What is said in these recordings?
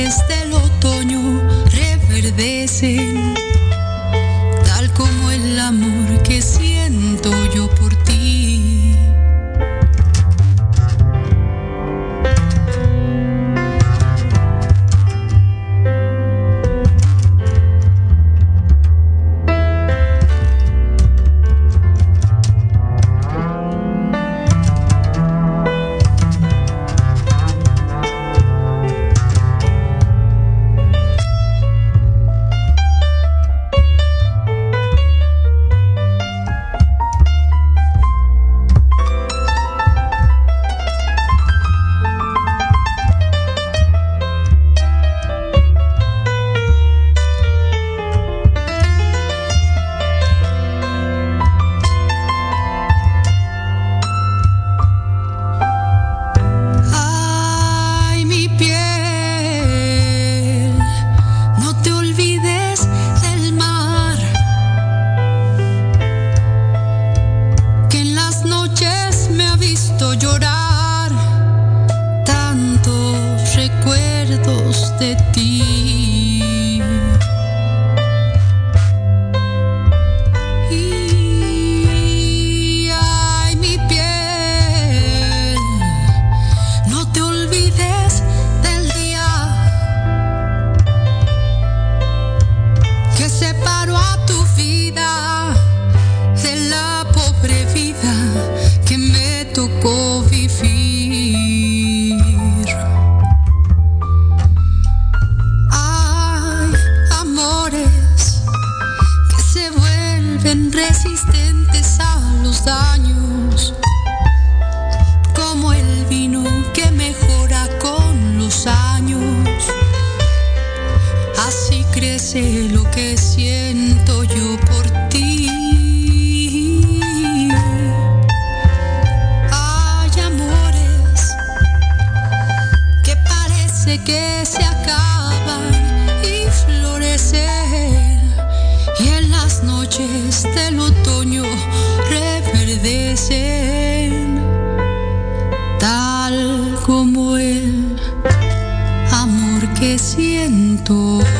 flores del otoño reverdecen resistentes a los daños, como el vino que mejora con los años. Así crece lo que siente 多。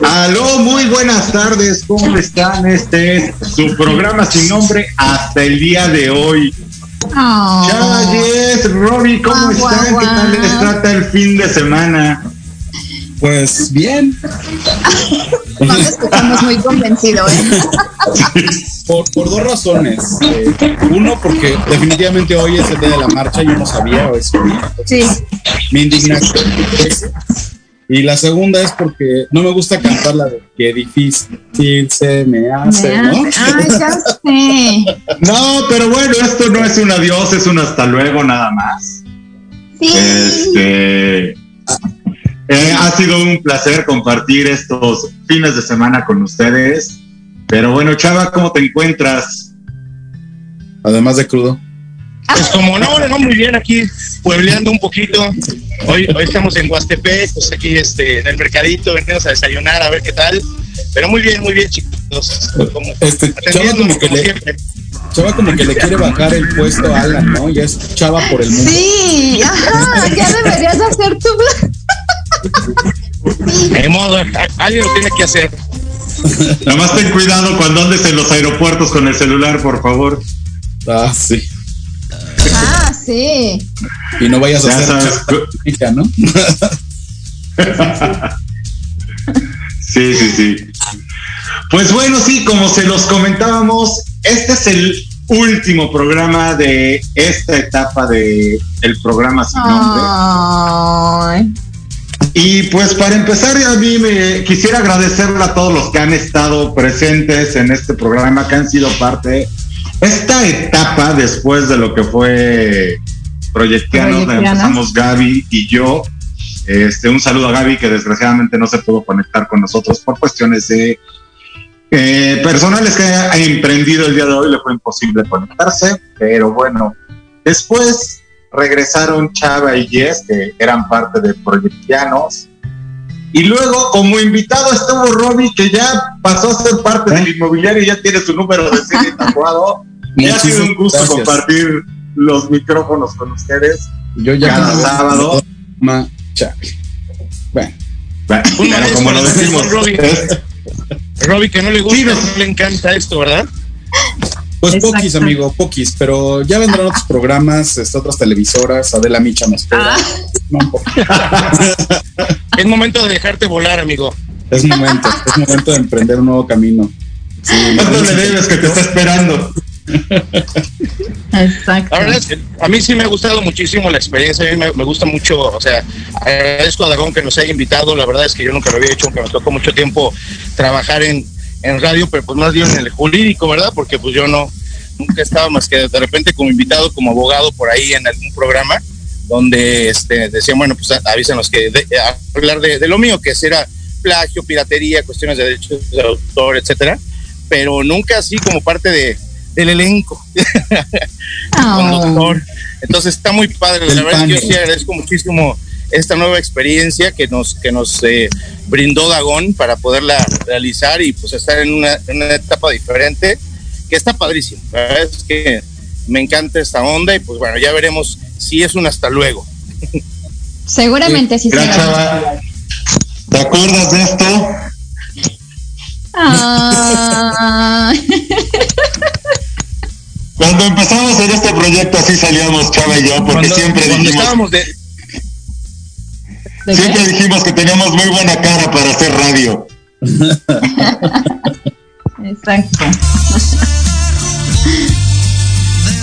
Aló, muy buenas tardes, ¿cómo están? Este es su programa sin nombre hasta el día de hoy. Oh. Chayes, Robbie, ¿cómo están? ¿Qué tal les trata el fin de semana? Pues bien. no muy convencidos. ¿eh? por, dos razones. Eh, uno, porque definitivamente hoy es el día de la marcha, yo no sabía eso. Sí. Me indignaste. Y la segunda es porque no me gusta cantar la de qué difícil se me hace, Me ¿no? hace- Ay, ya sé. No, pero bueno, esto no es un adiós, es un hasta luego nada más. Sí. Este eh, ha sido un placer compartir estos fines de semana con ustedes. Pero bueno, Chava, ¿cómo te encuentras? Además de crudo. Pues como no, no, muy bien aquí, puebleando un poquito. Hoy, hoy estamos en Huastepec, pues aquí este, en el mercadito, venimos a desayunar, a ver qué tal. Pero muy bien, muy bien, chicos. Como, Este, Chava como que como le. Chava como que le quiere bajar el puesto a Alan, ¿no? Ya es Chava por el mundo. Sí, ajá, ya deberías hacer tu. De modo, alguien lo tiene que hacer. Nada más ten cuidado cuando andes en los aeropuertos con el celular, por favor. Ah, sí. Ah, sí. Y no vayas a Ya hacer sabes. ¿no? Sí, sí, sí. Pues bueno, sí, como se los comentábamos, este es el último programa de esta etapa de el programa sin nombre. Ay. Y pues para empezar, a mí me quisiera agradecerle a todos los que han estado presentes en este programa, que han sido parte esta etapa después de lo que fue Proyectianos. empezamos Gaby y yo. Este, un saludo a Gaby que desgraciadamente no se pudo conectar con nosotros por cuestiones de eh, personales que ha emprendido el día de hoy, le fue imposible conectarse, pero bueno, después regresaron Chava y Jess, que eran parte de Proyectianos. Y luego, como invitado, estuvo Robbie, que ya pasó a ser parte del inmobiliario y ya tiene su número de serie tatuado. Y ha sido un gusto gracias. compartir los micrófonos con ustedes. Yo ya Cada sábado. Bueno, Bueno, Un pero como lo decimos, Robbie. Robbie, que no le gusta, Sí, no le encanta esto, ¿verdad? Pues poquis, amigo, poquis, pero ya vendrán otros programas, este, otras televisoras, Adela Micha me espera. Ah. Es momento de dejarte volar, amigo. Es momento, es momento de emprender un nuevo camino. Sí, ¿Cuánto le debes que te está esperando? Exacto. La verdad es que a mí sí me ha gustado muchísimo la experiencia, a mí me, me gusta mucho, o sea, agradezco a Dagón que nos haya invitado, la verdad es que yo nunca lo había hecho, aunque me tocó mucho tiempo trabajar en, en radio, pero pues más bien en el jurídico, ¿verdad? Porque pues yo no, nunca estaba más que de repente como invitado, como abogado por ahí en algún programa, donde este, decían, bueno, pues avísanos que de- a hablar de, de lo mío, que era plagio, piratería, cuestiones de derechos de autor, etcétera, pero nunca así como parte de, del elenco Oh. conductor. Entonces está muy padre. La verdad yo sí agradezco muchísimo esta nueva experiencia que nos, que nos eh, brindó Dagón para poderla realizar y pues estar en una, en una etapa diferente que está padrísimo. La verdad es que me encanta esta onda y pues bueno, ya veremos si es un hasta luego. Seguramente sí Mira, será. Chava, ¿te acuerdas de esto? Ay. Cuando empezamos en este proyecto así salíamos Chava y yo, porque Cuando, siempre cuando dijimos, estábamos de, ¿De siempre qué? dijimos que teníamos muy buena cara para hacer radio. Exacto.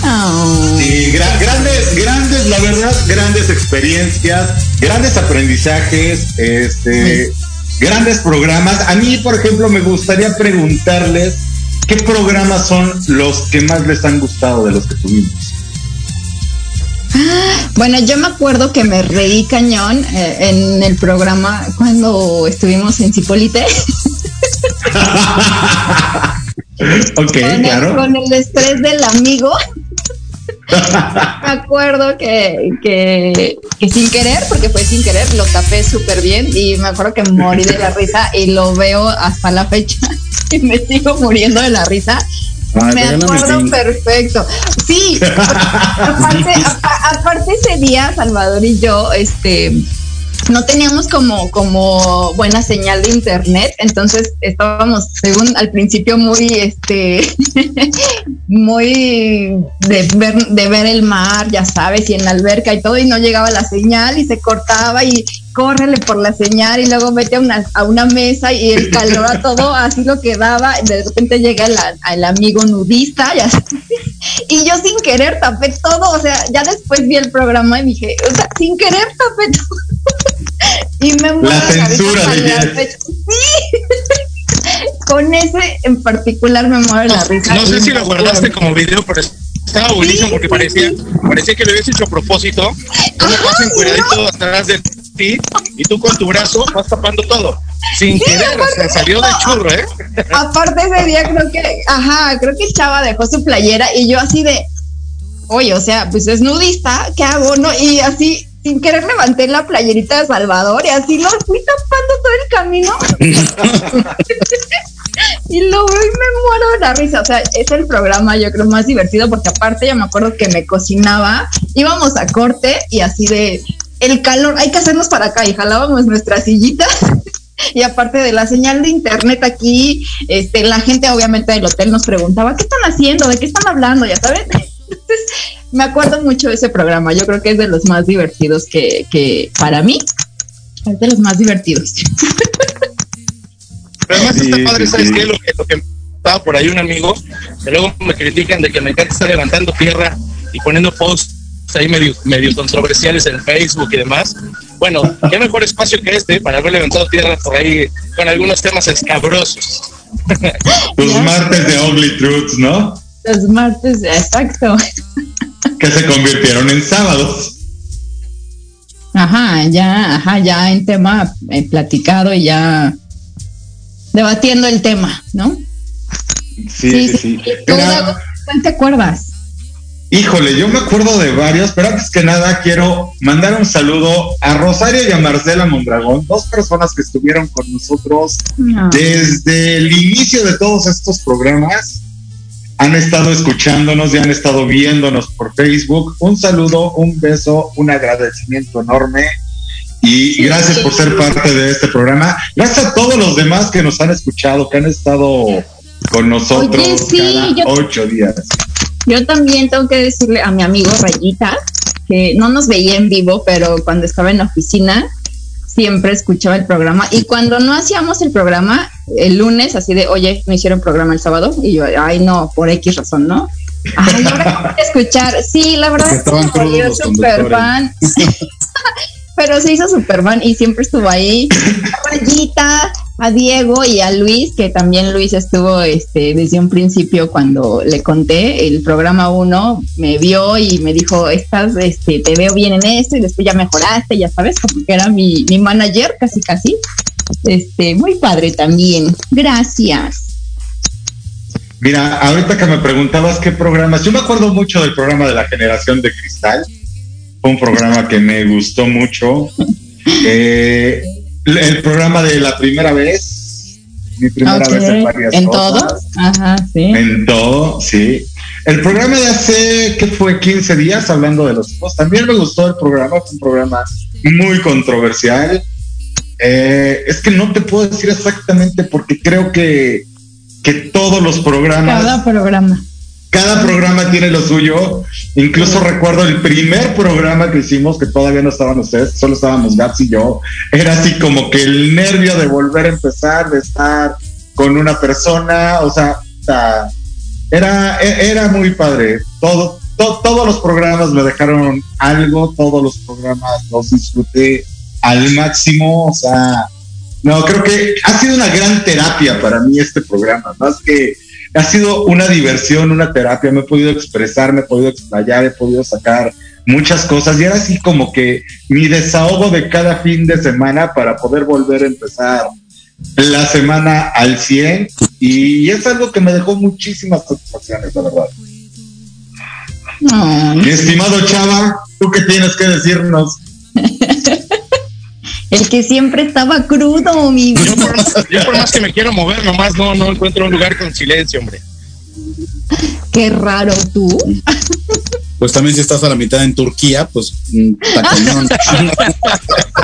Oh. Sí, gra- grandes, grandes, la verdad, grandes experiencias, grandes aprendizajes, este, grandes programas. A mí, por ejemplo, me gustaría preguntarles qué programas son los que más les han gustado de los que tuvimos. Bueno, yo me acuerdo que me reí cañón eh, en el programa cuando estuvimos en Cipolite. ok, con, el, claro. con el estrés del amigo. me acuerdo que, que, que sin querer, porque fue sin querer, lo tapé súper bien y me acuerdo que morí de la risa y lo veo hasta la fecha y me sigo muriendo de la risa. Ay, me acuerdo perfecto. Sí, aparte, apa- aparte ese día, Salvador y yo, este, no teníamos como, como buena señal de internet, entonces estábamos, según al principio, muy, este, muy de ver, de ver el mar, ya sabes, y en la alberca y todo, y no llegaba la señal y se cortaba y córrele por la señal y luego vete a una, a una mesa y el calor a todo, así lo quedaba. De repente llega el, el amigo nudista, ya sabes, y yo sin querer tapé todo, o sea, ya después vi el programa y dije, o sea, sin querer tapé todo. Y me muero La censura de Jess. Sí. Con ese en particular me muero la risa. No sé si me lo guardaste como video, pero estaba buenísimo Sí, porque parecía, sí. parecía que lo habías hecho a propósito. Pasa sí, encueradito atrás de ti y tú con tu brazo vas tapando todo. Sin querer, o sea, salió de churro, ¿eh? Aparte ese día creo que, ajá, creo que Chava dejó su playera y yo así de, oye, o sea, pues es nudista, ¿qué hago? No, y así, sin querer levanté la playerita de Salvador y así lo fui tapando todo el camino. y lo veo y me muero de la risa. O sea, es el programa, yo creo, más divertido porque aparte ya me acuerdo que me cocinaba, íbamos a corte y así de el calor, hay que hacernos para acá y jalábamos nuestras sillitas. Y aparte de la señal de internet aquí, este, la gente obviamente del hotel nos preguntaba, ¿qué están haciendo? ¿De qué están hablando? Ya sabes. Entonces, me acuerdo mucho de ese programa. Yo creo que es de los más divertidos que, que para mí, es de los más divertidos. Pero además Sí, está padre, ¿sabes sí. qué? Lo que, lo que estaba por ahí un amigo, que luego me critican de que me encanta estar levantando tierra y poniendo posts ahí medio, medio controversiales en Facebook y demás. Bueno, qué mejor espacio que este para haber levantado tierra por ahí con algunos temas escabrosos. Tus Ya. martes de Ugly Truths, ¿no? Los martes, exacto. Que se convirtieron en sábados. Ajá, ya, ajá, ya en tema eh, platicado y ya debatiendo el tema, ¿no? Sí, sí, sí. ¿Y tú, Mira, Dago, cuál te acuerdas? Híjole, yo me acuerdo de varios, pero antes que nada quiero mandar un saludo a Rosario y a Marcela Mondragón, dos personas que estuvieron con nosotros No. desde el inicio de todos estos programas. Han estado escuchándonos y han estado viéndonos por Facebook. Un saludo, un beso, un agradecimiento enorme. Y gracias por ser parte de este programa. Gracias a todos los demás que nos han escuchado, que han estado con nosotros Oye, sí, cada yo- ocho días. Yo también tengo que decirle a mi amigo Rayita que no nos veía en vivo, pero cuando estaba en la oficina siempre escuchaba el programa y cuando no hacíamos el programa el lunes así de, oye, no hicieron programa el sábado y yo, ay no, por X razón, ¿no? Ay, ahora escuchar. Sí, la verdad volvió los super fan. Pero se hizo Superman y siempre estuvo ahí. Rayita, a Diego y a Luis, que también Luis estuvo este, desde un principio cuando le conté el programa 1, me vio y me dijo, estás, este, te veo bien en esto y después ya mejoraste, ya sabes, como que era mi, mi manager casi casi. Este, muy padre también. Gracias. Mira, ahorita que me preguntabas qué programas, yo me acuerdo mucho del programa de la generación de cristal. Fue un programa que me gustó mucho. Eh, el programa de la primera vez, mi primera vez en varias ¿En cosas. todo? Ajá, sí. En todo, sí. El programa de hace, ¿qué fue? 15 días hablando de los hijos. También me gustó el programa, fue un programa muy controversial. Eh, es que no te puedo decir exactamente porque creo que, que todos los programas Cada programa. Cada programa tiene lo suyo. Incluso recuerdo el primer programa que hicimos, que todavía no estaban ustedes, solo estábamos Gaps y yo. Era así como que el nervio de volver a empezar, de estar con una persona, o sea, era, era muy padre. Todo, to- todos los programas me dejaron algo, todos los programas los disfruté al máximo, o sea, no, creo que ha sido una gran terapia para mí este programa, más que ha sido una diversión, una terapia, me he podido expresar, me he podido explayar, he podido sacar muchas cosas y era así como que mi desahogo de cada fin de semana para poder volver a empezar la semana al 100 y es algo que me dejó muchísimas satisfacciones, la verdad. Mi estimado Chava, ¿tú qué tienes que decirnos? el que siempre estaba crudo, mi Yo vida. por, más, yo por más que me quiero mover, nomás no, no encuentro un lugar con silencio, hombre. Qué raro tú. Pues también si estás a la mitad en Turquía, pues mm.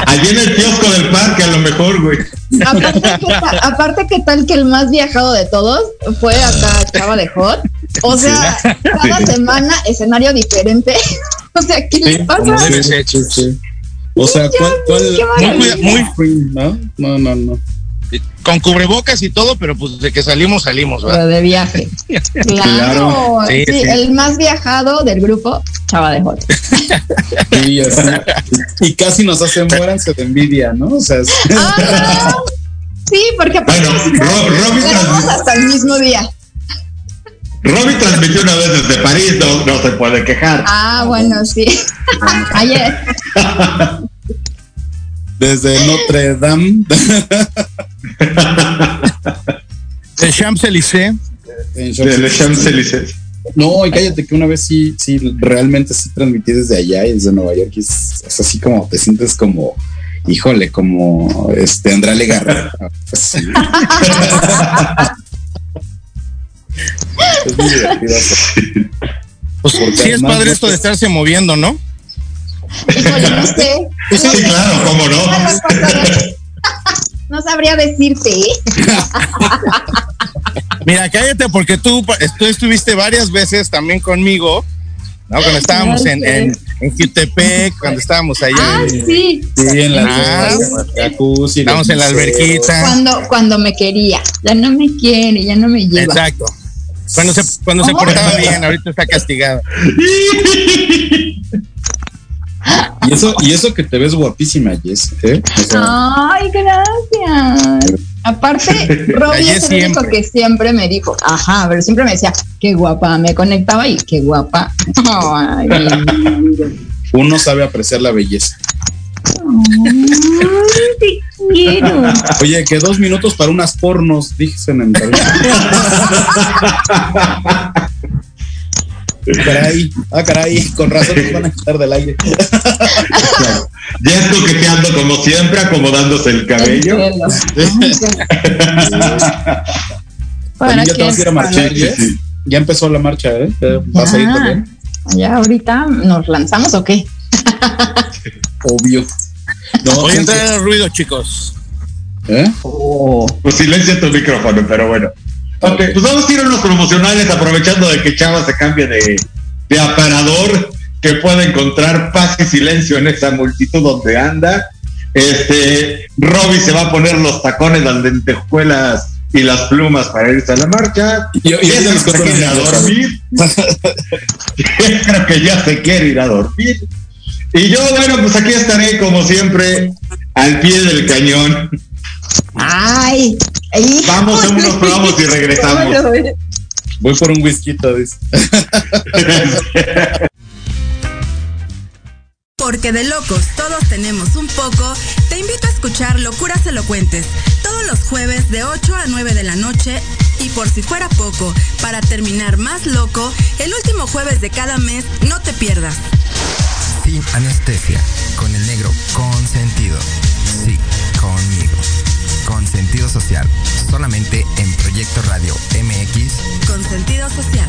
Allí en el kiosco del parque, a lo mejor, güey. Aparte, ¿qué tal, aparte, ¿qué tal que el más viajado de todos fue acá Chava de Hot? O sea, cada semana escenario diferente. o sea, ¿qué le pasa? O sea, ¿cuál. Muy, muy, ¿No? No, no, no. con cubrebocas y todo, pero pues de que salimos, salimos, Pero ¿verdad? de viaje. Claro. Claro. Sí, Sí, sí. el más viajado del grupo, Chava de Hot. Sí, así. Y casi nos hace muéranse de envidia, ¿no? O sea, es- Ah, sí, porque aparte Bueno, hasta el mismo día. Robbie transmitió una vez desde París, no, no se puede quejar. Ah, bueno, sí. Ayer. Desde Notre Dame. De Champs-Élysées. en De Le Champs-Élysées. No, y cállate que una vez sí, sí, realmente sí transmití desde allá y desde Nueva York. Y es, es así como te sientes como, híjole, como este André Legarra. Sí. es muy divertido. Pues Porque sí es además padre esto de estarse moviendo, ¿no? Híjole, no sé. Sí, claro, cómo no. No sabría decirte, ¿eh? Mira, cállate porque tú, tú estuviste varias veces también conmigo, ¿no? Cuando estábamos en, en, en Jutepec, cuando estábamos allá. Ah, en- sí. Sí, en la Ah, jacuzzi, Estamos en la alberquita. Cuando, cuando me quería. Ya no me quiere, ya no me lleva. Exacto. Cuando se, cuando se portaba bien, ahorita está castigado. Y eso, y eso que te ves guapísima, Jess. ¿eh? O sea, Ay, gracias. Aparte, Robbie es el único que siempre me dijo, ajá, pero siempre me decía, qué guapa, me conectaba y qué guapa. Ay, uno sabe apreciar la belleza. te quiero. Oye, que dos minutos para unas pornos, dicen en el Caray, ah, caray, con razón nos van a quitar del aire. Ya es coqueteando como siempre, acomodándose el cabello. También ya te vas a ir a marchar, Sí, Jess. sí. Ya empezó la marcha, ¿eh? ¿Eh? ¿Vas a ir Ya. también? Ya ahorita nos lanzamos o qué? Obvio. No, Voy a entrar al ruido, chicos. ¿eh? Pues silencia tu micrófono, pero bueno. Ok, pues vamos a ir a unos promocionales aprovechando de que Chava se cambie de, de aparador, que pueda encontrar paz y silencio en esa multitud donde anda. Este, Robbie se va a poner los tacones, las lentejuelas y las plumas para irse a la marcha. Y- y- Y y- él se quiere ir a dormir. Creo que ya se quiere ir a dormir. Y yo, bueno, pues aquí estaré como siempre al pie del cañón. Ay, híjole. Vamos a unos probamos y regresamos. Voy por un whisky, dice. Porque de locos todos tenemos un poco, te invito a escuchar Locuras Elocuentes todos los jueves de 8 a 9 de la noche y por si fuera poco, para terminar más loco, el último jueves de cada mes no te pierdas. Sin anestesia, con el negro consentido. Sí, conmigo. Con sentido social, solamente en Proyecto Radio MX. Con sentido social.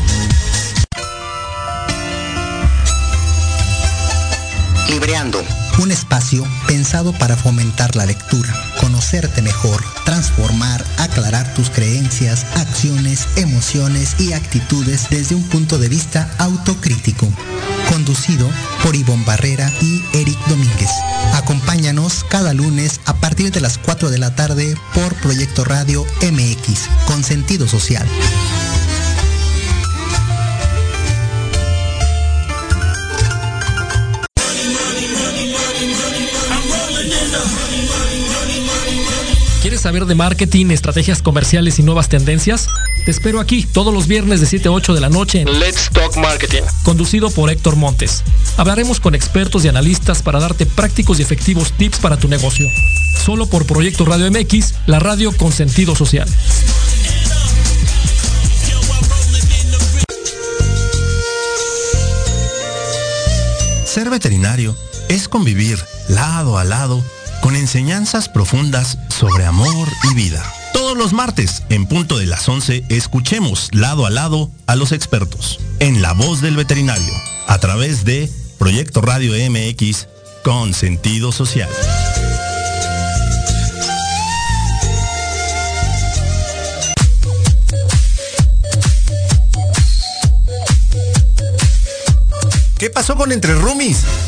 Libreando. Un espacio pensado para fomentar la lectura, conocerte mejor, transformar, aclarar tus creencias, acciones, emociones y actitudes desde un punto de vista autocrítico. Conducido por Ivonne Barrera y Eric Domínguez. Acompáñanos cada lunes a partir de las 4 de la tarde por Proyecto Radio MX, con sentido social. ¿Quieres saber de marketing, estrategias comerciales y nuevas tendencias? Te espero aquí todos los viernes de 7 a 8 de la noche en Let's Talk Marketing. conducido por Héctor Montes. Hablaremos con expertos y analistas para darte prácticos y efectivos tips para tu negocio. Solo por Proyecto Radio MX, la radio con sentido social. Ser veterinario es convivir lado a lado con enseñanzas profundas sobre amor y vida. Todos los martes, en punto de las 11, escuchemos lado a lado a los expertos, en la voz del veterinario, a través de Proyecto Radio MX con sentido social. ¿Qué pasó con Entre Rumis?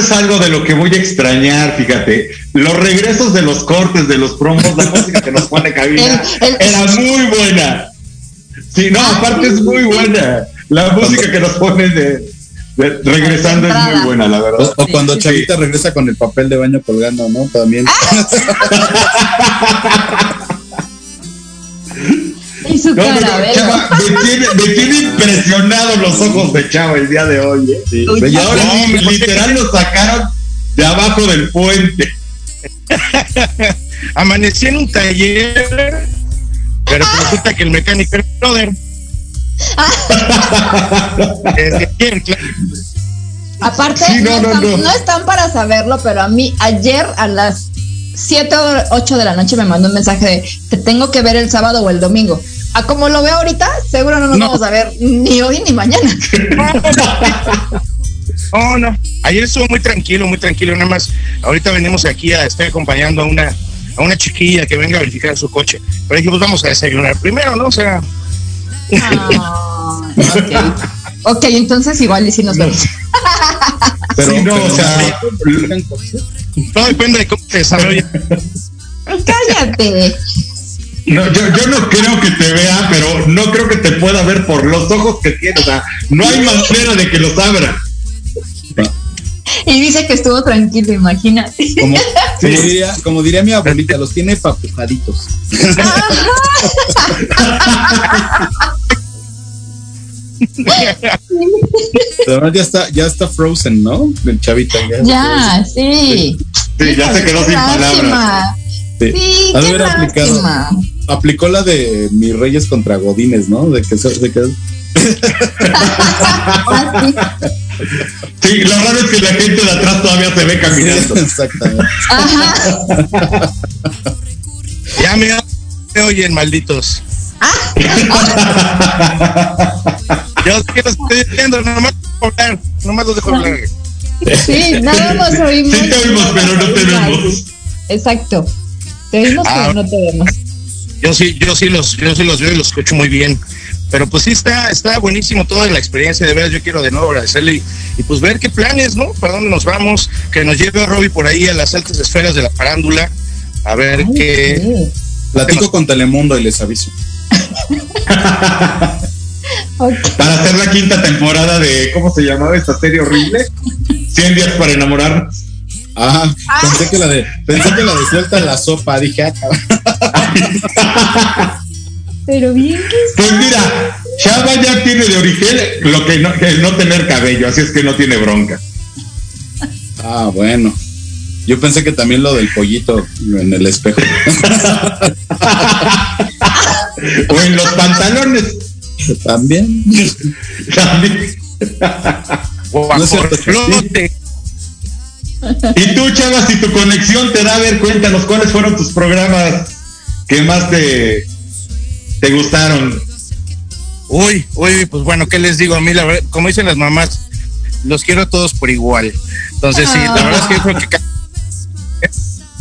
Es algo de lo que voy a extrañar, fíjate. Los regresos de los cortes, de los promos, la música que nos pone cabina, El- el- era muy buena. Sí, no, aparte es muy buena. La música que nos pone de, de- regresando es muy buena, la verdad. O, o cuando Chavita regresa con el papel de baño colgando, ¿no? También. Y su No, no, no, cara, Chava, me tiene, me tiene impresionado los ojos de Chava el día de hoy. ¿eh? Sí. Y ahora No, sí, me- literal lo sacaron de abajo del puente. Amanecí en un taller, pero resulta que el mecánico era brother. Ayer, claro. Aparte, Sí, no, no, no, están, no. no están para saberlo, pero a mí ayer a las 7 o 8 de la noche me mandó un mensaje de te tengo que ver el sábado o el domingo. A como lo veo ahorita, seguro no nos No. vamos a ver ni hoy ni mañana. Oh, no. Ayer estuvo muy tranquilo, muy tranquilo. Nada más, ahorita venimos aquí a estar acompañando a una, a una chiquilla que venga a verificar su coche. Pero dijimos, vamos a desayunar primero, ¿no? O sea, Ah, ok. Ok, entonces igual y si nos vemos. Pero, Sí, no, pero o sea, todo depende de cómo te desarrolle. Cállate. No, yo, yo no creo que te vea, pero no creo que te pueda ver por los ojos que tiene. O sea, no hay manera de que los abra. Y dice que estuvo tranquilo, imagínate. como, como diría, como diría mi abuelita, los tiene papujaditos. Además ya está, ya está frozen, ¿no? El chavita. Ya, sí. Sí, ya se quedó sin palabras. Sí. Sí, qué haber aplicado. lástima. Aplicó la de mis reyes contra Godines, ¿no? De que, se- de que Ah, sí. Sí, lo raro es que la gente de atrás todavía se ve caminando. Exactamente. Ajá. Ya me, me oyen, malditos. Yo sí los estoy diciendo, nomás dejo hablar, nomás los dejo hablar. Sí, nada más oímos. Sí te oímos, pero no te vemos. Exacto. Te oímos, Ah. pero no te vemos. Yo sí, yo sí los, yo sí los veo y los escucho muy bien. Pero pues sí está, está buenísimo toda la experiencia, de veras yo quiero de nuevo agradecerle y, y, pues ver qué planes, ¿no? Para dónde nos vamos, que nos lleve a Robbie por ahí a las altas esferas de la farándula, a ver Ay, qué. sí. Platico con Telemundo y les aviso. Para hacer la quinta temporada de, ¿cómo se llamaba esta serie horrible? 100 días para enamorarnos. Ah, pensé que la de, pensé que la de suelta la sopa, dije, ah. Pero bien que Pues mira, Chava ya tiene de origen lo que no, que no tener cabello, así es que no tiene bronca. ah, bueno. Yo pensé que también lo del pollito en el espejo. O en los pantalones También. también. No es cierto. Y tú, Chava, si tu conexión te da, a ver, cuéntanos cuáles fueron tus programas que más te, te gustaron. Uy, uy, pues bueno, ¿qué les digo? A mí, la verdad, como dicen las mamás, los quiero a todos por igual. Entonces, sí, la verdad es que yo creo que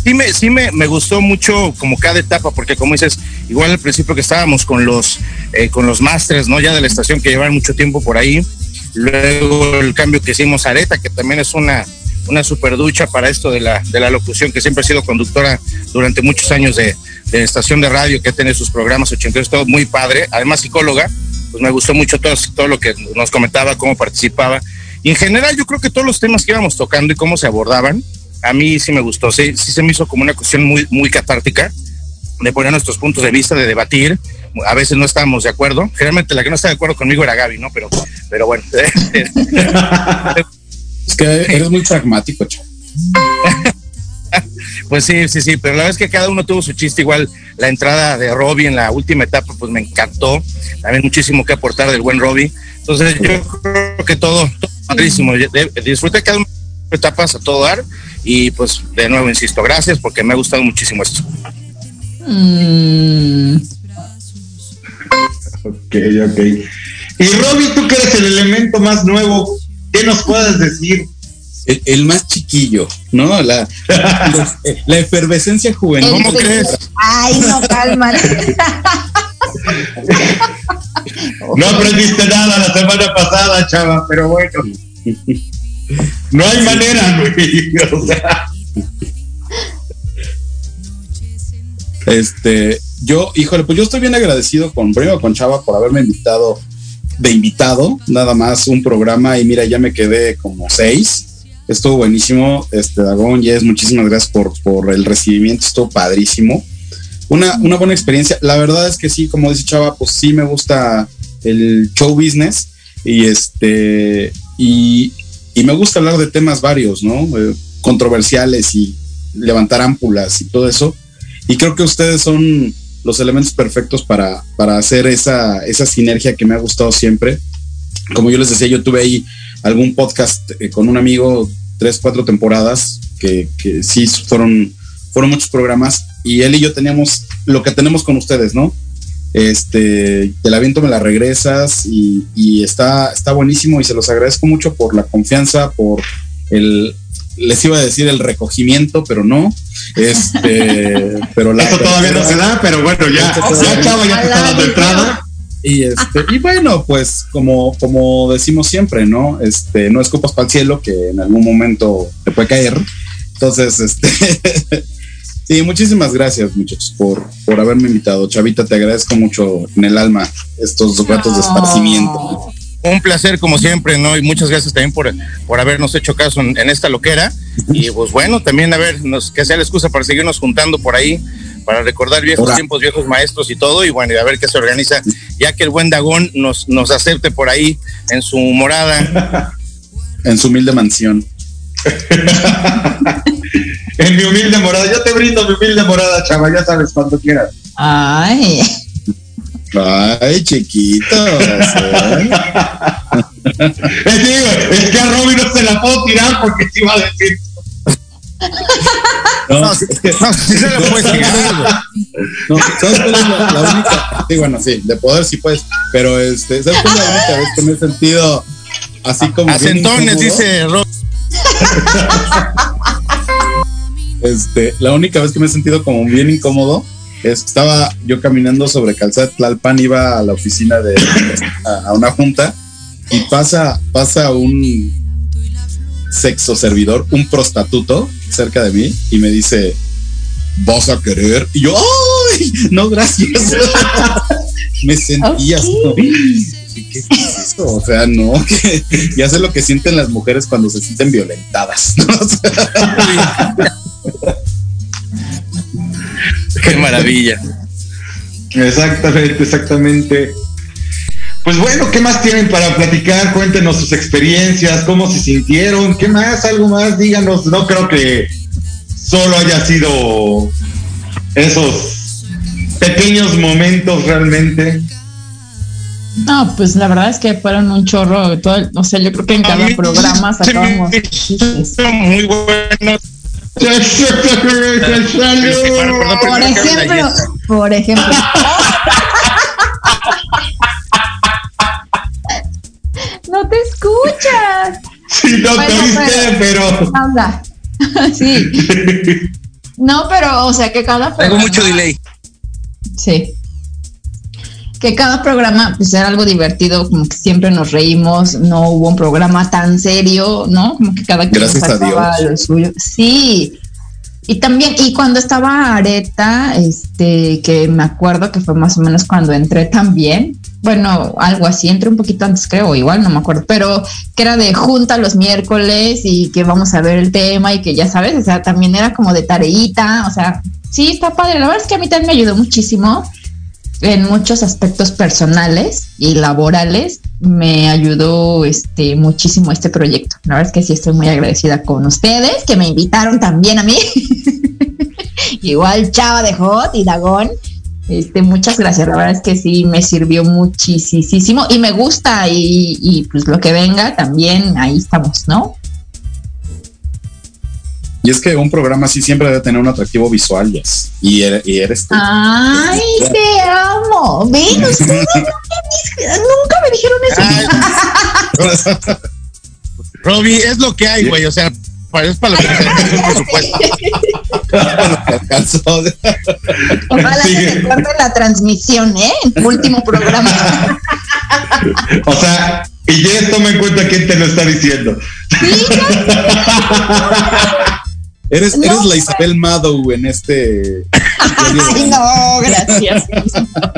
sí me, sí me, me gustó mucho como cada etapa, porque como dices, igual al principio que estábamos con los, eh, con los másteres, ¿no? Ya de la estación que llevan mucho tiempo por ahí. Luego el cambio que hicimos a Areta, que también es una, una super ducha para esto de la, de la locución, que siempre ha sido conductora durante muchos años de, de estación de radio, que tiene sus programas 82, todo muy padre, además psicóloga, pues me gustó mucho todo, todo lo que nos comentaba, cómo participaba. Y en general yo creo que todos los temas que íbamos tocando y cómo se abordaban, a mí sí me gustó, sí, sí se me hizo como una cuestión muy, muy catártica de poner nuestros puntos de vista, de debatir. A veces no estábamos de acuerdo. Generalmente la que no está de acuerdo conmigo era Gaby, ¿no? Pero, pero bueno. es que eres muy pragmático, chaval. Pues sí, sí, sí, pero la vez que cada uno tuvo su chiste, igual la entrada de Robbie en la última etapa, pues me encantó. También muchísimo que aportar del buen Robbie. Entonces yo creo que todo, todo padrísimo. Disfruté cada una de las etapas a todo dar y pues de nuevo insisto, gracias porque me ha gustado muchísimo esto. Mm. Ok, ok. Y Robbie, tú que eres el elemento más nuevo, ¿qué nos puedes decir? El, más chiquillo, ¿no? La, la, efervescencia juvenil. ¿Cómo crees? Ay, no, calma. no aprendiste nada la semana pasada, chava, pero bueno. No hay manera, güey. O sea. Este, yo, híjole, pues yo estoy bien agradecido con Brima, con Chava por haberme invitado de invitado, nada más un programa y mira, ya me quedé como seis. Estuvo buenísimo. Este, Dagón, Yes, muchísimas gracias por, por el recibimiento, estuvo padrísimo. Una, una buena experiencia. La verdad es que sí, como dice Chava, pues sí me gusta el show business y este, y, y me gusta hablar de temas varios, ¿no? Eh, controversiales y levantar ámpulas y todo eso. Y creo que ustedes son los elementos perfectos para, para hacer esa, esa sinergia que me ha gustado siempre. Como yo les decía, yo tuve ahí algún podcast eh, con un amigo, tres, cuatro temporadas, que, que sí fueron, fueron muchos programas, y él y yo teníamos lo que tenemos con ustedes, ¿no? Este, te la viento, me la regresas y, y, está, está buenísimo y se los agradezco mucho por la confianza, por el, les iba a decir el recogimiento, pero no. Este, pero la Eso todavía no se da, pero bueno, ya, ya chavo, ya te está dando entrada. Y este, y bueno, pues como, como decimos siempre, ¿no? Este, no escupas para el cielo, que en algún momento te puede caer. Entonces, este sí, muchísimas gracias, muchachos, por, por haberme invitado. Chavita, te agradezco mucho en el alma estos ratos de esparcimiento un placer como siempre, ¿no? Y muchas gracias también por, por habernos hecho caso en, esta loquera. Y pues bueno, también a ver, nos, que sea la excusa para seguirnos juntando por ahí, para recordar viejos tiempos, viejos maestros y todo. Y bueno, y a ver qué se organiza, ya que el buen Dagón nos, nos acepte por ahí en su morada. en su humilde mansión. en mi humilde morada. Yo te brindo mi humilde morada, chava, ya sabes, cuando quieras. Ay. Ay, chiquito. es, que a Robin no se la puedo tirar porque te iba a decir. No, no, es sí se lo puedes tirar. No, ¿sabes cuál es la, la, única? Sí, bueno, sí, de poder sí puedes, pero este, ¿sabes cuál es la única vez que me he sentido así como. Acentones, dice Robin. Este, la única vez que me he sentido como bien incómodo estaba yo caminando sobre Calzada Tlalpan, iba a la oficina de a, una junta y pasa, pasa un sexo servidor, un prostatuto cerca de mí y me dice, ¿vas a querer? Y yo, ¡ay! No, gracias. me sentía así. ¿Qué, es eso? O sea, no, ya sé lo que sienten las mujeres cuando se sienten violentadas. ¿no? Qué maravilla. Exactamente, exactamente. Pues bueno, ¿qué más tienen para platicar? Cuéntenos sus experiencias, cómo se sintieron, ¿qué más? Algo más, díganos. No creo que solo haya sido esos pequeños momentos realmente. No, pues la verdad es que fueron un chorro, todo, o sea, yo creo que en cada programa sacábamos muy buenos por ejemplo, por ejemplo. no te escuchas. Sí, no te oíste, pero. Anda. sí. No, pero, o sea, que cada Tengo mucho delay. Sí que cada programa pues era algo divertido, como que siempre nos reímos, no hubo un programa tan serio, ¿no? Como que cada quien pasaba lo suyo. Sí. Y también, y cuando estaba Areta, este, que me acuerdo que fue más o menos cuando entré también, bueno, algo así, entré un poquito antes creo, igual no me acuerdo, pero que era de junta los miércoles y que vamos a ver el tema y que ya sabes, o sea, también era como de tareita, o sea, sí, está padre, la verdad es que a mí también me ayudó muchísimo en muchos aspectos personales y laborales, me ayudó este muchísimo este proyecto. La verdad es que sí estoy muy agradecida con ustedes, que me invitaron también a mí. Igual Chava de Hot y Dagón este, muchas gracias, la verdad es que sí me sirvió muchísimo y me gusta y, pues lo que venga también ahí estamos, ¿no? Y es que un programa así siempre debe tener un atractivo visual, yes. y, eres, y eres tú. Ay, te amo. Ven, nunca me dijeron eso. Robbie, es lo que hay, güey. O sea, es para lo que se por supuesto. Ojalá que se corte la transmisión, ¿eh? último programa. o sea, y ya toma en cuenta quién te lo está diciendo. Eres, eres la Isabel Madow en este. Ay, no, gracias.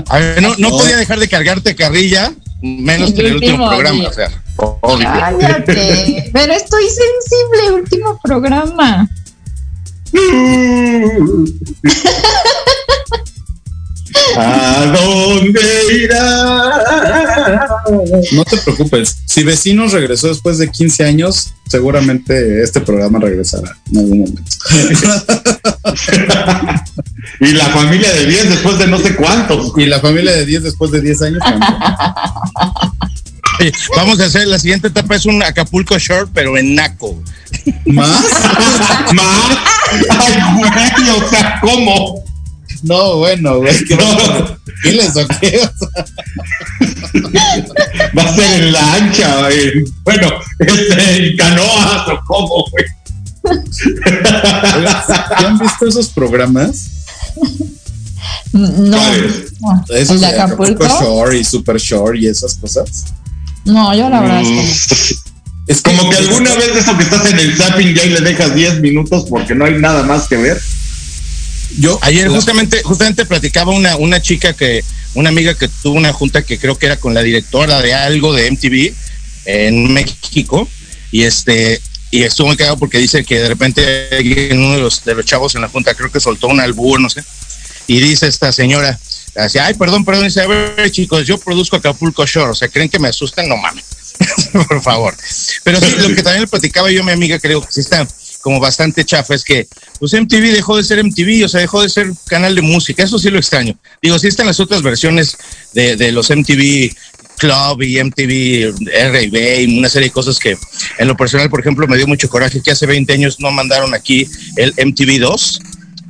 A ver, no, no, podía dejar de cargarte carrilla, menos que en el último programa. O sea, Cállate. Pero estoy sensible, último programa. ¿A dónde irá? No te preocupes. Si Vecinos regresó después de 15 años, seguramente este programa regresará en algún momento. y la familia de 10 después de no sé cuántos. Y la familia de 10 después de 10 años Vamos a hacer la siguiente etapa es un Acapulco Short, pero en Naco. ¿Más? ¿Más? Ay, güey, o sea, ¿cómo? No, bueno, güey. ¿Qué no. ¿Quiles o qué? Va a ser en lancha, güey. Bueno, este, en canoas o cómo, güey. ¿Han visto esos programas? No. Esos de Acapulco? Shore y Super Shore y esas cosas. No, yo la verdad es que. Es como que alguna vez eso que estás en el zapping ya y le dejas 10 minutos porque no hay nada más que ver. Yo ayer justamente justamente platicaba una una chica que una amiga que tuvo una junta que creo que era con la directora de algo de MTV en México y este y estuvo muy cagado porque dice que de repente uno de los de los chavos en la junta creo que soltó un albur, no sé. Y dice esta señora, así, ay, perdón, perdón, dice, a ver, chicos, yo produzco Acapulco Shore, o sea, ¿creen que me asustan? No mames, por favor. Pero sí, lo que también le platicaba yo a mi amiga, creo que sí está como bastante chafa, es que pues MTV dejó de ser MTV, o sea, dejó de ser canal de música, eso sí lo extraño. Digo, sí están las otras versiones de, de los MTV Club y MTV R&B y una serie de cosas que en lo personal, por ejemplo, me dio mucho coraje que hace 20 años no mandaron aquí el MTV 2,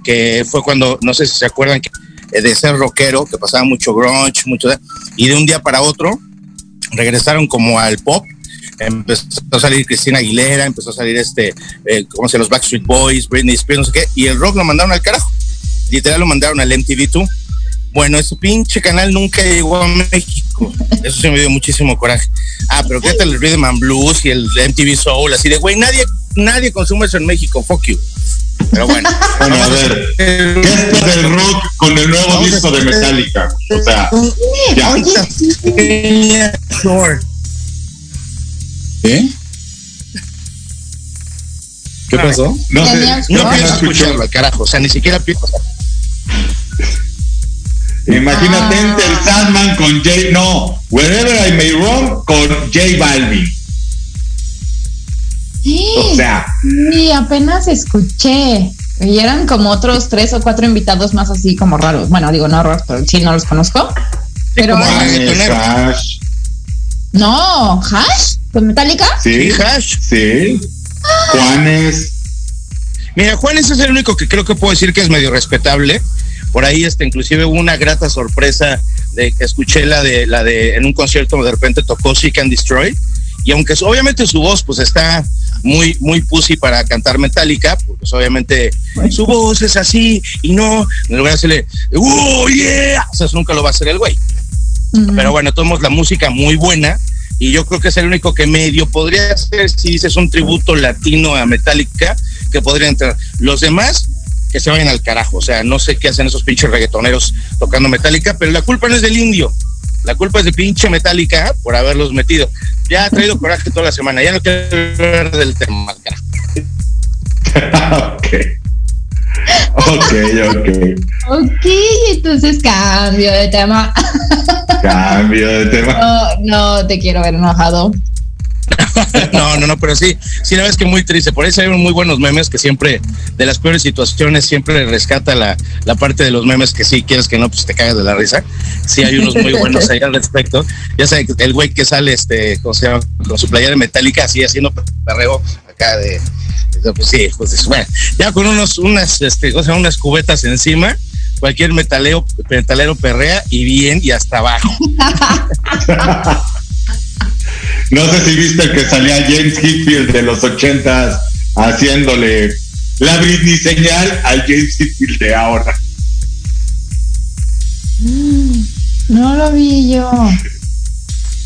que fue cuando, no sé si se acuerdan, eh, de ser rockero, que pasaba mucho grunge, mucho y de un día para otro regresaron como al pop. Empezó a salir Cristina Aguilera, empezó a salir este, eh, ¿cómo se los Backstreet Boys, Britney Spears, no sé qué, y el rock lo mandaron al carajo. Literal lo mandaron al MTV2. Bueno, ese pinche canal nunca llegó a México. Eso sí me dio muchísimo coraje. Ah, pero ¿qué tal el Rhythm and Blues y el MTV Soul? Así de, güey, nadie, nadie consume eso en México. Fuck you. Pero bueno. bueno, a ver. ¿Qué es del rock con el nuevo disco de Metallica? O sea, ya. ¿Eh? ¿Qué pasó? No, sé, no pienso escucharlo, carajo. O sea, ni siquiera pienso. Imagínate ah. el Sandman con J. No, Wherever I May Roam con J Balvin. O sea. Sí, apenas escuché. Y eran como otros tres o cuatro invitados más así como raros. Bueno, digo no raros, pero sí no los conozco. Pero. Hash. No, Hash con Metallica. Sí, Hash. Sí. Juanes. Mira, Juanes es el único que creo que puedo decir que es medio respetable. Por ahí, este, inclusive hubo una grata sorpresa de que escuché la de la de en un concierto de repente tocó Seek and Destroy y aunque obviamente su voz pues está muy muy pussy para cantar Metallica, pues obviamente su voz es así y no, en lugar de hacerle, ¡oh, yeah! O sea, eso nunca lo va a hacer el güey. Pero bueno, tenemos la música muy buena y yo creo que es el único que medio podría ser, si dices un tributo latino a Metallica, que podría entrar. Los demás, que se vayan al carajo. O sea, no sé qué hacen esos pinches reggaetoneros tocando Metallica, pero la culpa no es del indio. La culpa es de pinche Metallica por haberlos metido. Ya ha traído coraje toda la semana. Ya no quiero hablar del tema. ok. Ok, ok. Ok, entonces cambio de tema. Cambio de tema. No, no te quiero ver enojado. no, no, no, pero sí, sí, la verdad es que muy triste. Por eso hay muy buenos memes que siempre, de las peores situaciones, siempre rescata la, la parte de los memes que sí quieres que no, pues te cagas de la risa. Sí, hay unos muy buenos ahí al respecto. Ya sabes, el güey que sale, este. Con su playera metálica, así haciendo perreo acá de. Pues sí, pues bueno, ya con unos, unas, este, o sea, unas cubetas encima, cualquier metaleo, metalero perrea y bien y hasta abajo. No sé si viste el que salía James Hetfield de los ochentas haciéndole la Britney señal al James Hetfield de ahora. Mm, No lo vi yo.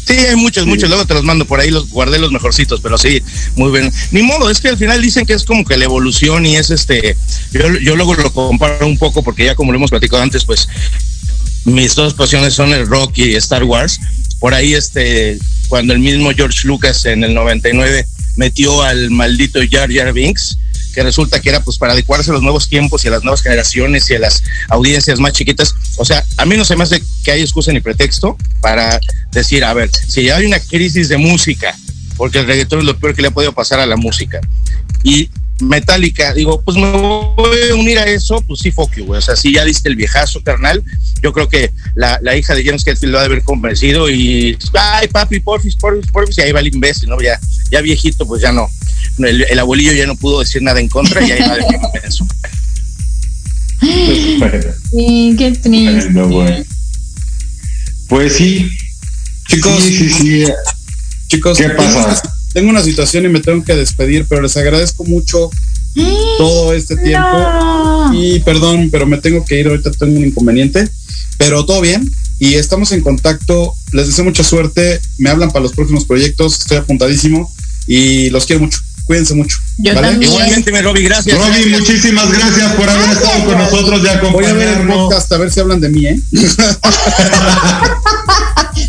Sí, hay muchos, muchos. Luego te los mando por ahí, los guardé los mejorcitos, pero sí, muy bien. Ni modo, es que al final dicen que es como que la evolución y es este. Yo, yo luego lo comparo un poco porque ya como lo hemos platicado antes, pues mis dos pasiones son el rock y Star Wars. Por ahí, este, cuando el mismo George Lucas en el 99 metió al maldito Jar Jar Binks, que resulta que era pues para adecuarse a los nuevos tiempos y a las nuevas generaciones y a las audiencias más chiquitas. O sea, a mí no se me hace que haya excusa ni pretexto para decir, a ver, si hay una crisis de música, porque el reggaetón es lo peor que le ha podido pasar a la música, y Metallica, digo, pues me voy a unir a eso, pues sí, fuck you, güey. O sea, si ya diste el viejazo, carnal, yo creo que la, la hija de James Hetfield lo ha de haber convencido y, ay, papi, porfis, porfis, porfis, y ahí va el imbécil, ¿no? Ya, ya viejito, pues ya no. El, el abuelillo ya no pudo decir nada en contra y ahí va de eso. Sí, qué triste. Bueno. Pues sí. Chicos, Sí, sí, sí. chicos, ¿Qué pasa? Tengo una situación y me tengo que despedir, pero les agradezco mucho todo este tiempo. No. Y perdón, pero me tengo que ir, ahorita tengo un inconveniente, pero todo bien. Y estamos en contacto, les deseo mucha suerte, me hablan para los próximos proyectos, estoy apuntadísimo y los quiero mucho. Cuídense mucho. Yo también. Igualmente, mi Robbie, gracias. Robbie, muchísimas gracias por haber estado con nosotros y Voy a ver el acompañarnos. podcast a ver si hablan de mí, ¿eh?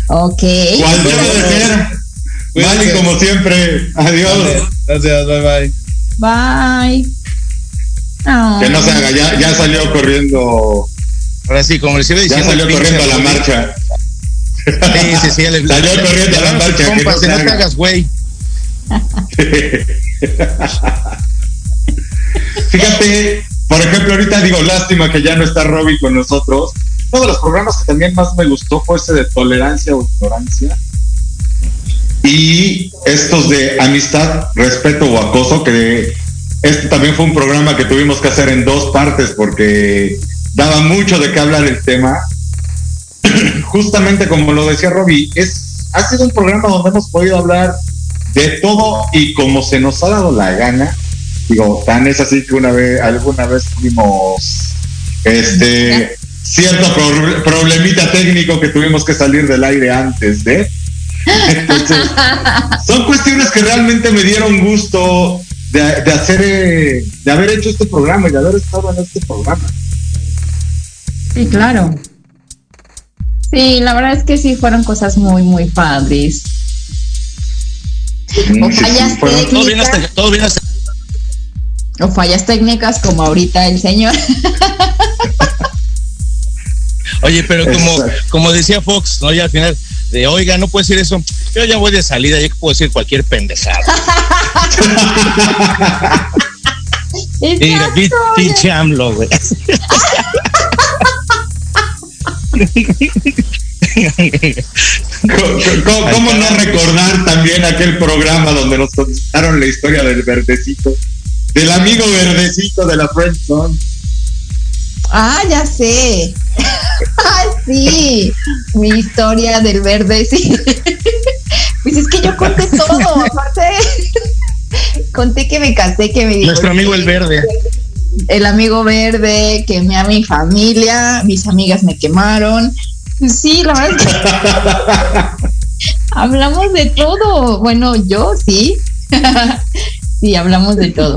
Ok. Cual debe de ser. Mali, como siempre. Adiós. Gracias, bye bye. Bye. Oh. Que no se haga, ya, ya salió corriendo. Ahora sí, como les iba Ya salió corriendo a la marcha. Sí, sí, sí. Salió corriendo a la marcha, que Compas, no se no hagas, güey. Fíjate, por ejemplo, ahorita digo, lástima que ya no está Robbie con nosotros. Uno de los programas que también más me gustó fue ese de tolerancia o ignorancia. Y estos de amistad, respeto o acoso, que este también fue un programa que tuvimos que hacer en dos partes porque daba mucho de qué hablar el tema. Justamente como lo decía Robbie, es, ha sido un programa donde hemos podido hablar de todo y como se nos ha dado la gana. Digo, tan es así que una vez, alguna vez tuvimos este cierto pro- problemita técnico que tuvimos que salir del aire antes de. Entonces, son cuestiones que realmente me dieron gusto de, de hacer, eh, de haber hecho este programa y de haber estado en este programa. Sí, claro. Sí, la verdad es que sí fueron cosas muy, muy padres. O Sí, sí, fallas fueron- Todo bien hasta, técnicas, todo bien hasta o fallas técnicas como ahorita el señor. Oye, pero como, Exacto. como decía Fox, ¿no? Ya al final, de oiga, no puedes decir eso. Yo ya voy de salida, yo puedo decir cualquier pendejada. Exacto, pinche AMLO, güey. ¿Cómo, no recordar también aquel programa donde nos contaron la historia del verdecito? Del amigo verdecito de la Friend Zone. Ah, ya sé. Ah, sí, mi historia del verde, sí. Pues es que yo conté todo, aparte. Conté que me casé, que me. Nuestro amigo el verde. El amigo verde, quemé a mi familia, mis amigas me quemaron. Sí, la verdad es que hablamos de todo. Bueno, yo sí. Sí, hablamos de todo.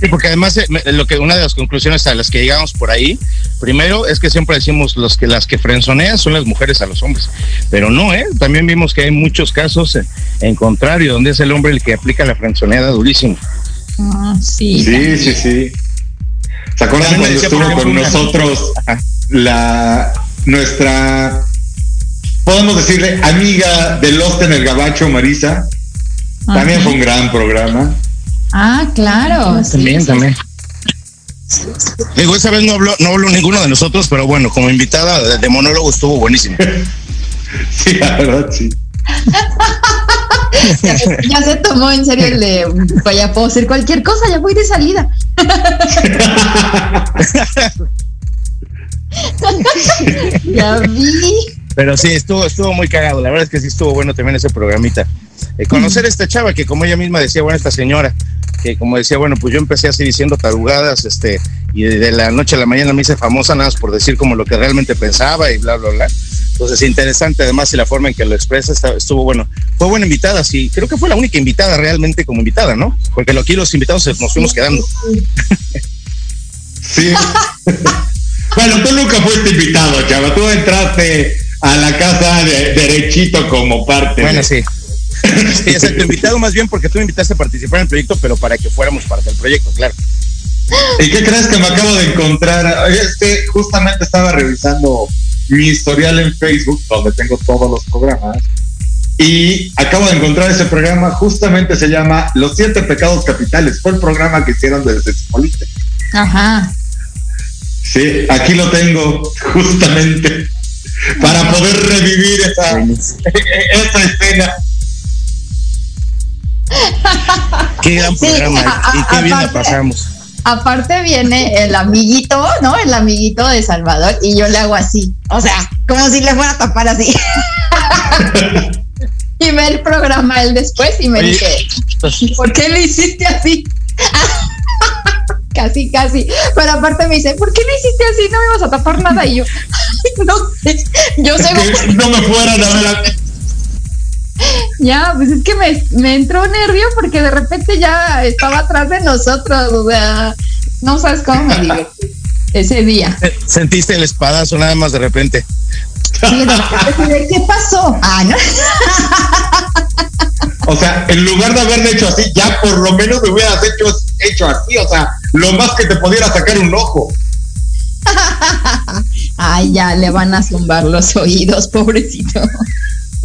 Sí, porque además eh, lo que una de las conclusiones a las que llegamos por ahí, primero es que siempre decimos los que las que frenzonean son las mujeres a los hombres, pero no, eh. También vimos que hay muchos casos eh, en contrario, donde es el hombre el que aplica la frenzoneada durísimo. Ah, sí. Sí, sí, sí. ¿Se acuerdan cuando estuvo con nosotros la nuestra podemos decirle amiga de Lost en el Gabacho, Marisa? También Ajá. fue un gran programa. Ah, claro. sí, También, sí. también. Digo, esa vez no habló, no habló ninguno de nosotros, pero bueno, como invitada de, de monólogo estuvo buenísimo. Sí, la verdad, sí. Ya, ya se tomó en serio el de, pues ya puedo hacer cualquier cosa, ya voy de salida. ya vi. Pero sí, estuvo, estuvo muy cagado. La verdad es que sí estuvo bueno también ese programita. Eh, conocer a esta chava que como ella misma decía, bueno, esta señora, que como decía, bueno, pues yo empecé así diciendo tarugadas, este, y de, la noche a la mañana me hice famosa nada más por decir como lo que realmente pensaba y bla, bla, bla. Entonces, interesante además y la forma en que lo expresa estuvo bueno. Fue buena invitada, sí. Creo que fue la única invitada realmente como invitada, ¿no? Porque aquí los invitados nos fuimos quedando. Sí. bueno, tú nunca fuiste invitado, chava. Tú entraste a la casa de- derechito como parte. Bueno, de- sí. Sí, exacto, invitado más bien porque tú me invitaste a participar en el proyecto, pero para que fuéramos parte del proyecto, claro. ¿Y qué crees que me acabo de encontrar? Es que justamente estaba revisando mi historial en Facebook, donde tengo todos los programas, y acabo de encontrar ese programa, justamente se llama Los Siete Pecados Capitales. Fue el programa que hicieron desde Sexpolite. Ajá. Sí, aquí lo tengo, justamente, para poder revivir esa, esa escena. Qué gran Sí, programa a- y qué bien la aparte- pasamos. Aparte viene el amiguito, ¿no? El amiguito de Salvador y yo le hago así. O sea, como si le fuera a tapar así. y ve el programa él después y me Oye, dice, ¿por qué le hiciste así? casi, casi. Pero aparte me dice, ¿por qué le hiciste así? No me ibas a tapar nada. Y yo, no sé, yo sé. que no me fueran a ver a- Ya, pues es que me, me entró nervio porque de repente ya estaba atrás de nosotros, o sea, no sabes cómo me divertí ese día. Eh, Sentiste el espadazo nada más de repente. Sí, de repente, ¿de ¿qué pasó? Ah, ¿no? O sea, en lugar de haberle hecho así, ya por lo menos me hubieras hecho, hecho así. O sea, lo más que te pudiera sacar un ojo. Ay, ya le van a zumbar los oídos, pobrecito.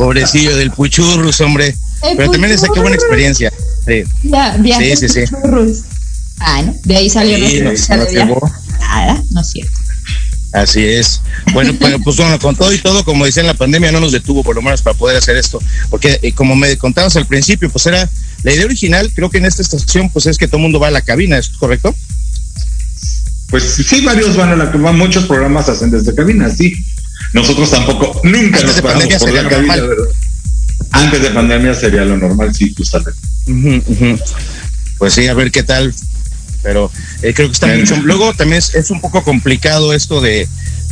Pobrecillo del puchurrus, hombre. El Pero también esa qué buena puchurrus. experiencia. Sí, Ya, viaje Sí, sí, sí. churros. Ah, ¿no? De ahí salió Sí, nos- fecha de. Nada, no es cierto. Así es. Bueno, pues, pues bueno, con todo y todo, como decía en la pandemia, no nos detuvo por lo menos para poder hacer esto. Porque eh, como me contabas al principio, pues era la idea original, creo que en esta estación, pues es que todo el mundo va a la cabina, ¿es correcto? Pues sí, varios van a la van, muchos programas hacen desde cabina, sí. Nosotros tampoco, nunca Antes nos paramos por la cabina. Antes de pandemia sería lo normal, sí, justamente. Ujú, ujú. Pues sí, a ver qué tal. Pero eh, creo que está Bien. mucho. Luego también es, es un poco complicado esto de,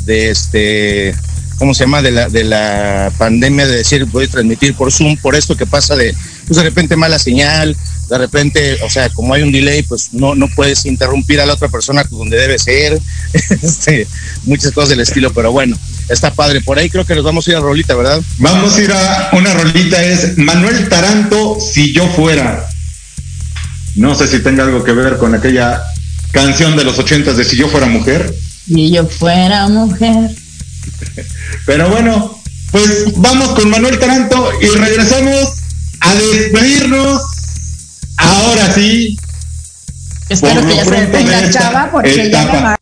de este, ¿cómo se llama? De la, de la pandemia, de decir voy a transmitir por Zoom, por esto que pasa de, pues de repente mala señal, de repente, o sea, como hay un delay, pues no, no puedes interrumpir a la otra persona donde debe ser, este, muchas cosas del estilo, pero bueno, está padre. Por ahí creo que nos vamos a ir a Rolita, ¿verdad? Vamos a ir a una rolita, es Manuel Taranto, Si yo fuera. No sé si tenga algo que ver con aquella canción de los ochentas de Si yo fuera mujer. Si yo fuera mujer. Pero bueno, pues vamos con Manuel Taranto y regresamos a despedirnos. Ahora sí. Espero que ya se detenga Chava porque ya etapa. me va.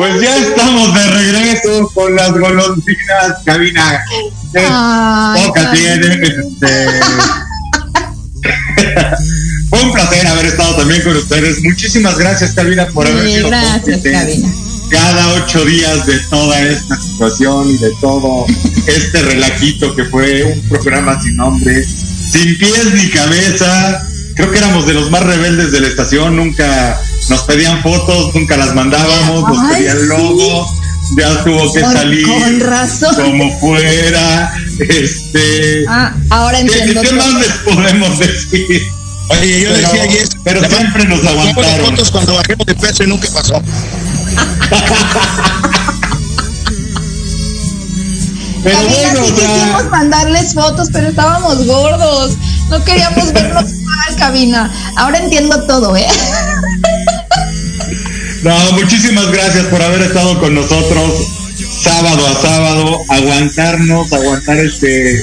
Pues ya estamos de regreso con las golondrinas, cabina. Ay, poca tienen, este. Fue un placer haber estado también con ustedes. Muchísimas gracias, Cabina, por haber sido gracias, Cabina. cada ocho días de toda esta situación y de todo este relajito que fue un programa sin nombre, sin pies ni cabeza. Creo que éramos de los más rebeldes de la estación, nunca nos pedían fotos, nunca las mandábamos, nos Ay, pedían sí. logos, ya tuvo que Con- salir con razón. como fuera. Este, Ah, ahora ¿qué, entiendo. qué todo. más les podemos decir? Oye, yo Pero- decía ayer, pero siempre nos aguantaron. fotos cuando bajemos de peso y nunca pasó. Pero Cabina, bueno, sí quisimos mandarles fotos, pero estábamos gordos. No queríamos vernos mal, cabina. Ahora entiendo todo, ¿eh? No, muchísimas gracias por haber estado con nosotros sábado a sábado, aguantarnos, aguantar este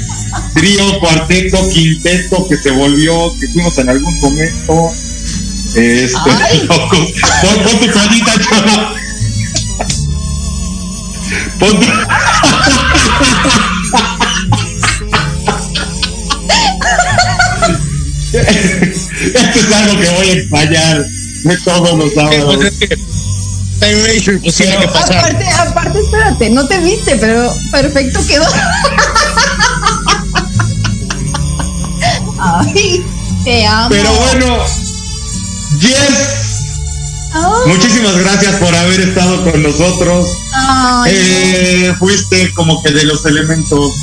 trío, cuarteto, quinteto que se volvió, que fuimos en algún momento. Este, pon tu toallita, chava. Pon tu- Esto es algo que voy a fallar de todos los sábados. Pues es que Time Ratio imposible que pasar. Aparte, aparte, espérate, no te viste, pero perfecto quedó. Ay, te amo. Pero bueno, Jess, muchísimas gracias por haber estado con nosotros. ay, Eh, fuiste como que de los elementos,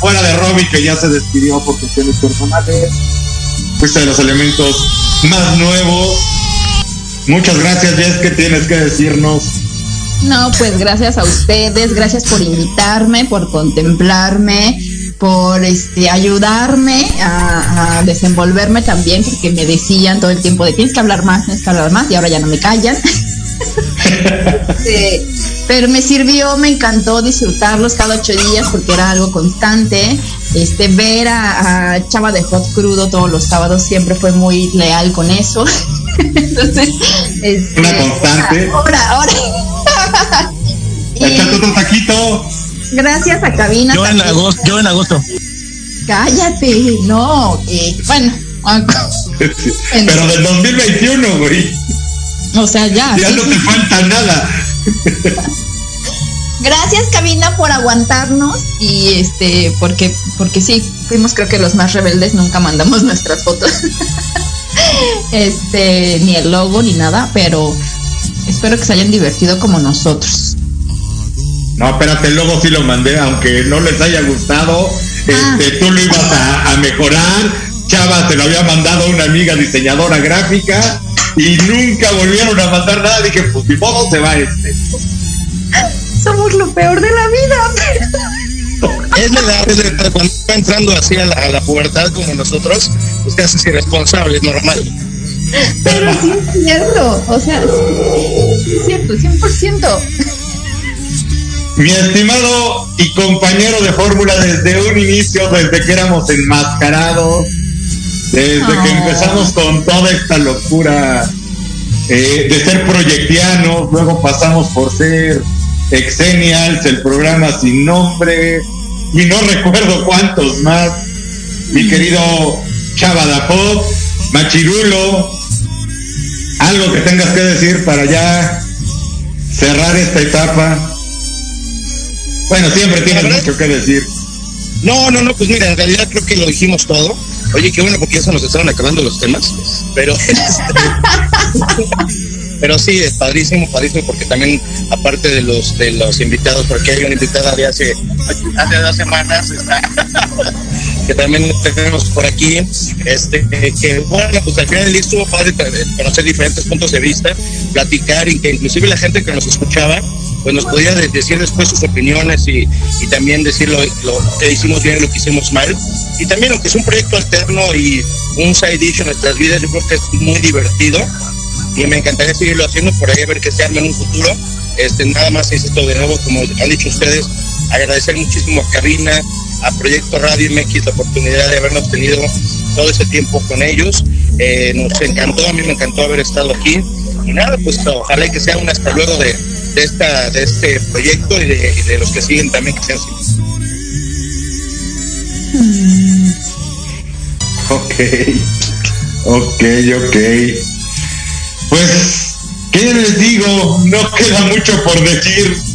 fuera de Robbie que ya se despidió por cuestiones personales, fuiste de los elementos más nuevos. Muchas gracias, Jess, ¿qué tienes que decirnos? No, pues gracias a ustedes, gracias por invitarme, por contemplarme, por este ayudarme a, a desenvolverme también, porque me decían todo el tiempo de tienes que hablar más, tienes que hablar más, y ahora ya no me callan. Este, pero me sirvió, me encantó disfrutarlos cada ocho días porque era algo constante. Este, ver a, a Chava de Hot Crudo todos los sábados siempre fue muy leal con eso. Entonces, este, Una constante. Ahora, ahora. Otro taquito. gracias a Cabina. Yo en agosto, yo en agosto. Cállate, no. eh, bueno, Pero del 2021, güey. o sea, ya. Ya sí, no sí. te falta nada. Gracias, Cabina, por aguantarnos y este, porque, porque sí, fuimos creo que los más rebeldes, nunca mandamos nuestras fotos. este, ni el logo ni nada, pero espero que se hayan divertido como nosotros. No, espérate, luego sí lo mandé, aunque no les haya gustado. Este, tú lo ibas a, a mejorar. Chava se lo había mandado a una amiga diseñadora gráfica y nunca volvieron a mandar nada. Dije, pues ni modo se va este. Somos lo peor de la vida. Es la edad, es la edad, cuando está entrando así a la, a la pubertad como nosotros, pues te haces irresponsable, es normal. Pero sí es cierto, o sea, sí es cierto, 100%. mi estimado y compañero de fórmula desde un inicio, desde que éramos enmascarados, desde que Oh. empezamos con toda esta locura eh, de ser proyectianos, luego pasamos por ser Exenials, el programa sin nombre, y no recuerdo cuántos más, mi querido Chava Dapop, Machirulo, algo que tengas que decir para ya cerrar esta etapa. Bueno, siempre tienes mucho que decir. No, no, no, pues mira, en realidad creo que lo dijimos todo. Oye, qué bueno porque ya se nos estaban acabando los temas, pero pero sí, es padrísimo, padrísimo porque también aparte de los de los invitados, porque hay una invitada de hace hace dos semanas está, que también tenemos por aquí, este que bueno, pues al final estuvo padre conocer diferentes puntos de vista, platicar y que inclusive la gente que nos escuchaba pues nos podía de- decir después sus opiniones y, y también decir lo, lo que hicimos bien, lo que hicimos mal. Y también aunque es un proyecto alterno y un side dish en nuestras vidas, yo creo que es muy divertido y me encantaría seguirlo haciendo por ahí a ver que se arme en un futuro. Este, nada más insisto de nuevo, como han dicho ustedes, agradecer muchísimo a Cabina, a Proyecto Radio MX la oportunidad de habernos tenido todo ese tiempo con ellos. Eh, nos encantó, a mí me encantó haber estado aquí. Y nada, pues ojalá que sea un hasta luego de, de, esta, de este proyecto y de, y de los que siguen también que sean así. Ok, ok, ok. Pues, ¿qué les digo? No queda mucho por decir.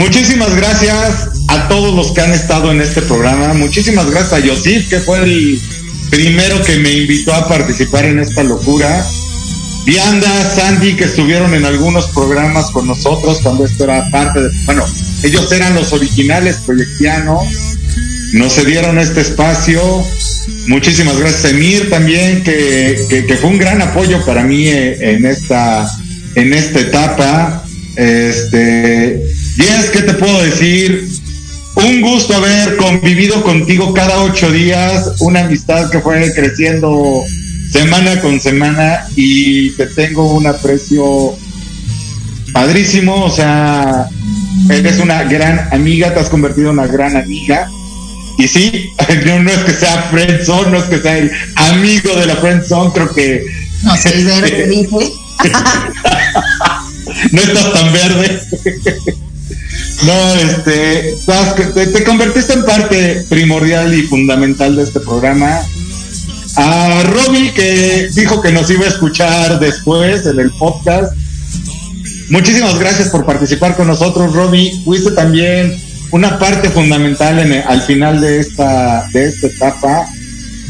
Muchísimas gracias a todos los que han estado en este programa. Muchísimas gracias a Yosif, que fue el primero que me invitó a participar en esta locura. Vianda, Sandy, que estuvieron en algunos programas con nosotros cuando esto era parte de. Bueno, ellos eran los originales proyectianos. Nos cedieron este espacio. Muchísimas gracias, Emir, también, que, que- que fue un gran apoyo para mí eh, en esta, en esta etapa. Este, Jess, ¿qué te puedo decir? Un gusto haber convivido contigo cada ocho días, una amistad que fue creciendo semana con semana y te tengo un aprecio padrísimo, o sea, eres una gran amiga, te has convertido en una gran amiga. Y sí, no, no es que sea friendzone, no es que sea el amigo de la friendzone, creo que No soy verde, dice. no estás tan verde. No, este, te convertiste en parte primordial y fundamental de este programa. A Robbie, que dijo que nos iba a escuchar después en el podcast. Muchísimas gracias por participar con nosotros, Robbie. Fuiste también una parte fundamental en el- al final de esta, de esta etapa.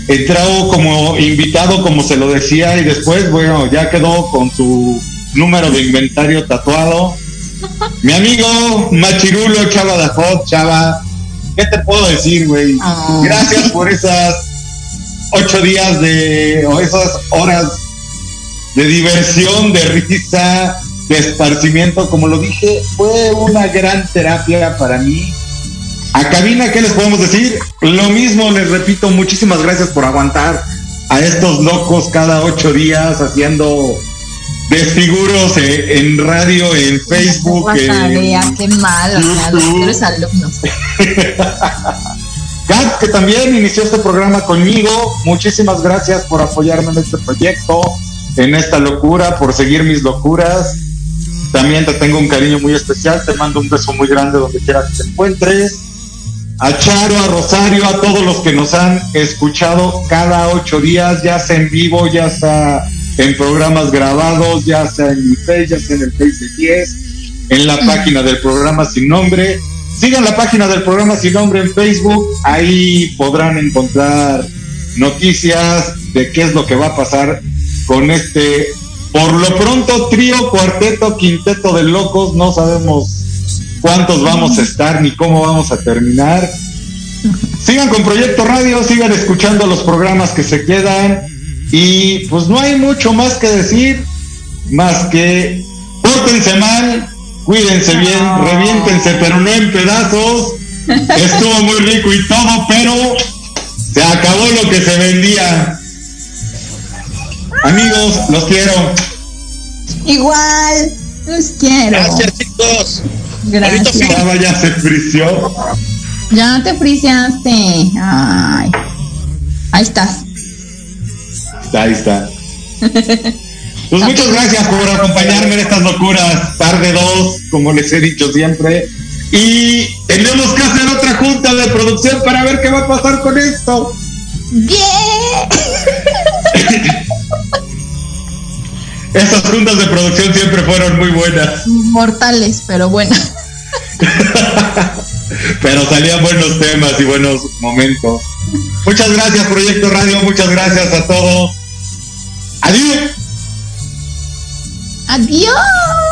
Entró como invitado, como se lo decía, y después, bueno, ya quedó con su número de inventario tatuado. Mi amigo Machirulo, Chava Dajot, Chava, ¿qué te puedo decir, güey? Ah. Gracias por esas ocho días de, o esas horas de diversión, de risa, de esparcimiento. Como lo dije, fue una gran terapia para mí. A cabina, ¿qué les podemos decir? Lo mismo, les repito, muchísimas gracias por aguantar a estos locos cada ocho días haciendo desfiguros eh, en radio, en Facebook. Pongas en- tarea, qué mal, o sea, los alumnos. Gat, que también inició este programa conmigo. Muchísimas gracias por apoyarme en este proyecto, en esta locura, por seguir mis locuras. También te tengo un cariño muy especial. Te mando un beso muy grande donde quiera que te encuentres. A Charo, a Rosario, a todos los que nos han escuchado cada ocho días, ya sea en vivo, ya sea en programas grabados, ya sea en mi Face, ya sea en el Face de 10, en la página del programa sin nombre. Sigan la página del programa sin nombre en Facebook, ahí podrán encontrar noticias de qué es lo que va a pasar con este, por lo pronto, trío, cuarteto, quinteto de locos, no sabemos cuántos vamos a estar ni cómo vamos a terminar. Sigan con Proyecto Radio, sigan escuchando los programas que se quedan y pues no hay mucho más que decir, más que pórtense mal, cuídense bien, reviéntense, pero no en pedazos. Estuvo muy rico y todo, pero se acabó lo que se vendía. Amigos, los quiero. Igual, los quiero. Gracias, chicos. Gracias. Ya se frició. Ya te friseaste. Ay. Ahí estás. Ahí está. Pues muchas gracias por acompañarme en estas locuras. Tarde 2, como les he dicho siempre. Y tenemos que hacer otra junta de producción para ver qué va a pasar con esto. ¡Bien! Estas juntas de producción siempre fueron muy buenas, Mortales, pero bueno. pero salían buenos temas y buenos momentos. Muchas gracias, Proyecto Radio. Muchas gracias a todos. Adiós. Adiós.